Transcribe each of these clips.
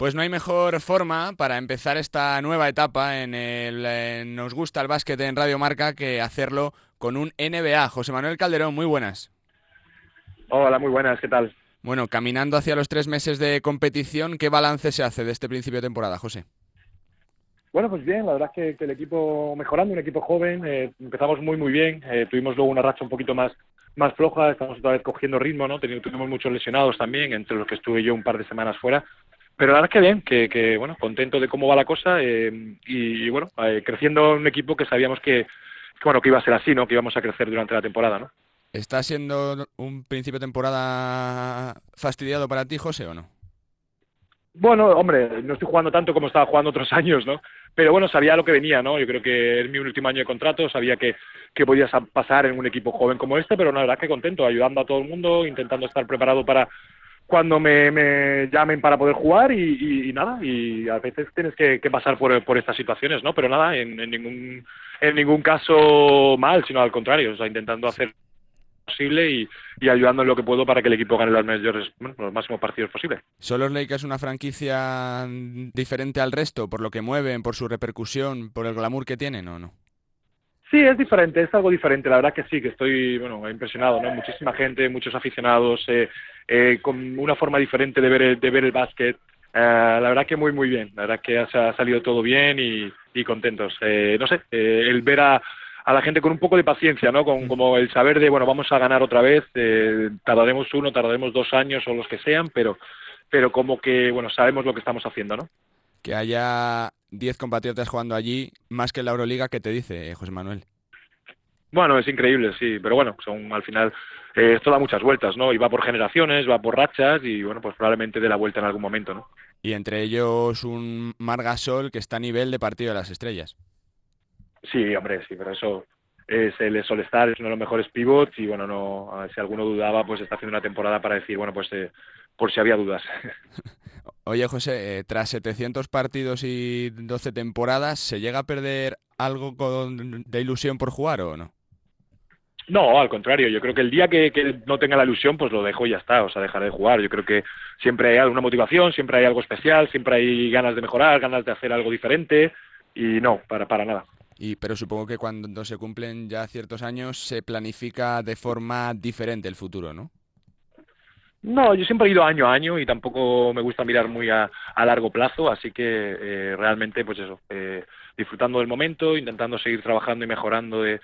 Pues no hay mejor forma para empezar esta nueva etapa en el Nos gusta el básquet en Radio Marca que hacerlo con un NBA. José Manuel Calderón, muy buenas. Hola, muy buenas, ¿qué tal? Bueno, caminando hacia los tres meses de competición, ¿qué balance se hace de este principio de temporada, José? Bueno, pues bien, la verdad es que, el equipo mejorando, un equipo joven, eh, empezamos muy muy bien, eh, tuvimos luego una racha un poquito más más floja, estamos otra vez cogiendo ritmo, ¿no? Tuvimos muchos lesionados también, entre los que estuve yo un par de semanas fuera, pero la verdad es que bien, que, bueno, contento de cómo va la cosa eh, y, bueno, eh, creciendo un equipo que sabíamos que, bueno, que iba a ser así, ¿no? Que íbamos a crecer durante la temporada, ¿no? ¿Está siendo un principio de temporada fastidiado para ti, José, o no? Bueno, hombre, no estoy jugando tanto como estaba jugando otros años, ¿no? Pero bueno, sabía lo que venía, ¿no? Yo creo que es mi último año de contrato, sabía que, que podías pasar en un equipo joven como este, pero la verdad que contento, ayudando a todo el mundo, intentando estar preparado para, cuando me, llamen para poder jugar y, nada, y a veces tienes que, pasar por, estas situaciones, ¿no? Pero nada, en, ningún, en ningún caso mal, sino al contrario, o sea, intentando hacer posible y, ayudando en lo que puedo para que el equipo gane los mayores, los máximos partidos posibles. ¿Son los Lakers una franquicia diferente al resto por lo que mueven, por su repercusión, por el glamour que tienen o no? Sí, es diferente, es algo diferente. La verdad que sí, que estoy bueno impresionado, ¿no? Muchísima gente, muchos aficionados, eh, eh, con una forma diferente de ver el, de ver el básquet. Eh, la verdad que muy muy bien. La verdad que ha, salido todo bien y, y contentos. no sé, el ver a, a la gente con un poco de paciencia, ¿no? Con como el saber de bueno vamos a ganar otra vez. tardaremos uno, tardaremos dos años o los que sean, pero pero como que bueno sabemos lo que estamos haciendo, ¿no? que haya 10 compatriotas jugando allí, más que en la Euroliga, ¿qué te dice, José Manuel? Bueno, es increíble, sí, pero bueno, son al final eh, esto da muchas vueltas, ¿no? Y va por generaciones, va por rachas y bueno, pues probablemente dé la vuelta en algún momento, ¿no? Y entre ellos un Margasol que está a nivel de partido de las estrellas. Sí, hombre, sí, pero eso es el Solestar, es uno de los mejores pivots y bueno, no si alguno dudaba, pues está haciendo una temporada para decir, bueno, pues eh, por si había dudas. Oye, José, eh, tras 700 partidos y 12 temporadas, ¿se llega a perder algo de ilusión por jugar o no? No, al contrario, yo creo que el día que, no tenga la ilusión, pues lo dejo y ya está, o sea, dejaré de jugar. Yo creo que siempre hay alguna motivación, siempre hay algo especial, siempre hay ganas de mejorar, ganas de hacer algo diferente y no, para, para nada. Y, pero supongo que cuando se cumplen ya ciertos años se planifica de forma diferente el futuro, ¿no? No, yo siempre he ido año a año y tampoco me gusta mirar muy a, largo plazo, así que eh, realmente, pues eso, eh, disfrutando del momento, intentando seguir trabajando y mejorando de,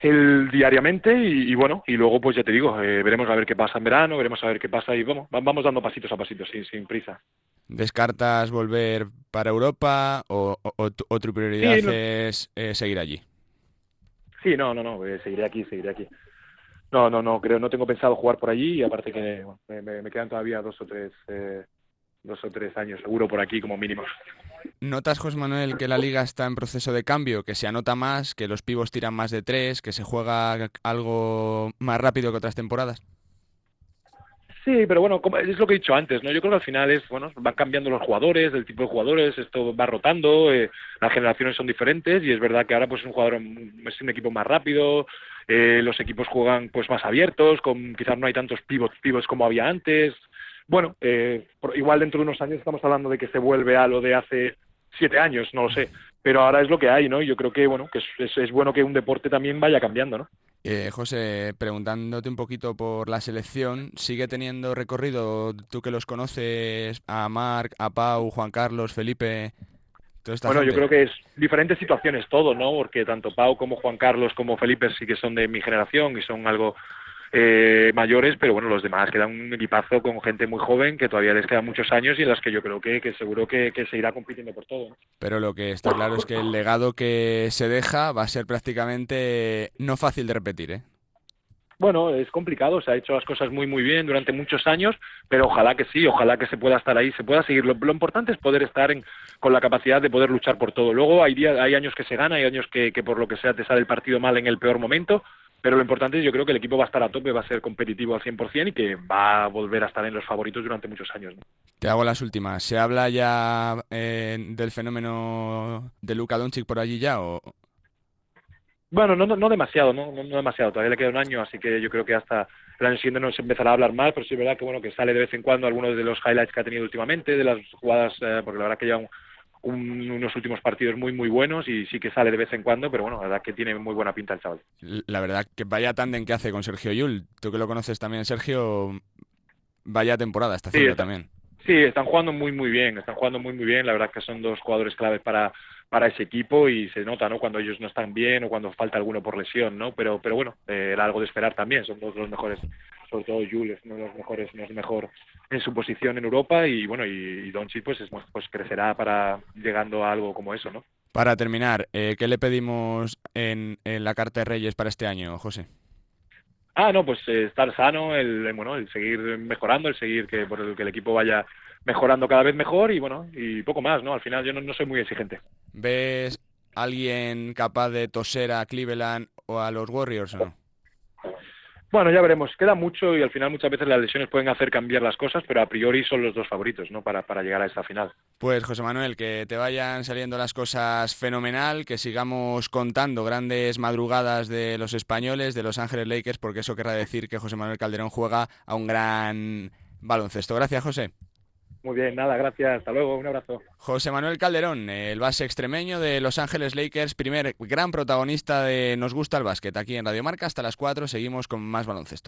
el diariamente y, bueno, y luego pues ya te digo, eh, veremos a ver qué pasa en verano, veremos a ver qué pasa y vamos, vamos dando pasitos a pasitos, sin, sin prisa. ¿Descartas volver para Europa o, tu prioridad es seguir allí? Sí, no, no, no, seguiré aquí, seguiré aquí. No, no, no, creo, no tengo pensado jugar por allí y aparte que me, quedan todavía dos o tres, eh, dos o tres años seguro por aquí como mínimo. ¿Notas, José Manuel, que la liga está en proceso de cambio, que se anota más, que los pivos tiran más de tres, que se juega algo más rápido que otras temporadas? Sí, pero bueno, es lo que he dicho antes, ¿no? Yo creo que al final es, bueno, van cambiando los jugadores, el tipo de jugadores, esto va rotando, eh, las generaciones son diferentes y es verdad que ahora pues es un jugador, es un equipo más rápido, eh, los equipos juegan pues más abiertos, con quizás no hay tantos pivots, pivots como había antes. Bueno, eh, igual dentro de unos años estamos hablando de que se vuelve a lo de hace siete años, no lo sé, pero ahora es lo que hay, ¿no? Yo creo que bueno, que es, es, bueno que un deporte también vaya cambiando, ¿no? Eh, José, preguntándote un poquito por la selección, ¿sigue teniendo recorrido tú que los conoces a Marc, a Pau, Juan Carlos, Felipe? bueno, yo creo que es diferentes situaciones todo, ¿no? Porque tanto Pau como Juan Carlos como Felipe sí que son de mi generación y son algo eh, mayores, pero bueno, los demás quedan un equipazo con gente muy joven que todavía les quedan muchos años y en las que yo creo que, que seguro que, que, se irá compitiendo por todo. Pero lo que está claro es que el legado que se deja va a ser prácticamente no fácil de repetir, ¿eh? bueno, es complicado, se ha hecho las cosas muy muy bien durante muchos años, pero ojalá que sí, ojalá que se pueda estar ahí, se pueda seguir. Lo, importante es poder estar en, con la capacidad de poder luchar por todo. Luego hay, día, hay años que se gana, hay años que, que por lo que sea te sale el partido mal en el peor momento, pero lo importante es yo creo que el equipo va a estar a tope, va a ser competitivo al 100% y que va a volver a estar en los favoritos durante muchos años. Te hago las últimas. ¿Se habla ya eh, del fenómeno de Luka Doncic por allí ya o, bueno, no, no, demasiado, ¿no? ¿no? demasiado. Todavía le queda un año, así que yo creo que hasta el año siguiente nos empezará a hablar más, pero sí es verdad que bueno que sale de vez en cuando algunos de los highlights que ha tenido últimamente, de las jugadas, eh, porque la verdad que unos últimos partidos muy muy buenos y sí que sale de vez en cuando, pero bueno, la verdad que tiene muy buena pinta el chaval. La verdad que vaya tándem que hace con Sergio Yul, tú que lo conoces también, Sergio, vaya temporada está haciendo también. Sí, están jugando muy muy bien, están jugando muy muy bien, la verdad que son dos jugadores claves para para ese equipo y se nota, ¿no? Cuando ellos no están bien o cuando falta alguno por lesión, ¿no? Pero pero bueno, eh, era algo de esperar también, son dos los mejores, sobre todo Jules, uno de los mejores, no es mejor en su posición en Europa y bueno, y, y pues, es, pues crecerá para llegando a algo como eso, ¿no? Para terminar, eh, ¿qué le pedimos en, en la Carta de Reyes para este año, José? Ah, no, pues eh, estar sano, el, bueno, el seguir mejorando, el seguir que, por el, que el equipo vaya mejorando cada vez mejor y bueno, y poco más, ¿no? Al final yo no, no soy muy exigente. ¿Ves alguien capaz de toser a Cleveland o a los Warriors o no? Bueno, ya veremos. Queda mucho y al final muchas veces las lesiones pueden hacer cambiar las cosas, pero a priori son los dos favoritos, ¿no? Para, para llegar a esta final. Pues José Manuel, que te vayan saliendo las cosas fenomenal, que sigamos contando grandes madrugadas de los españoles, de Los Ángeles Lakers, porque eso querrá decir que José Manuel Calderón juega a un gran baloncesto. Gracias, José. Muy bien, nada, gracias. Hasta luego, un abrazo. José Manuel Calderón, el base extremeño de Los Ángeles Lakers, primer gran protagonista de Nos gusta el básquet aquí en Radio Marca. Hasta las 4 seguimos con más baloncesto.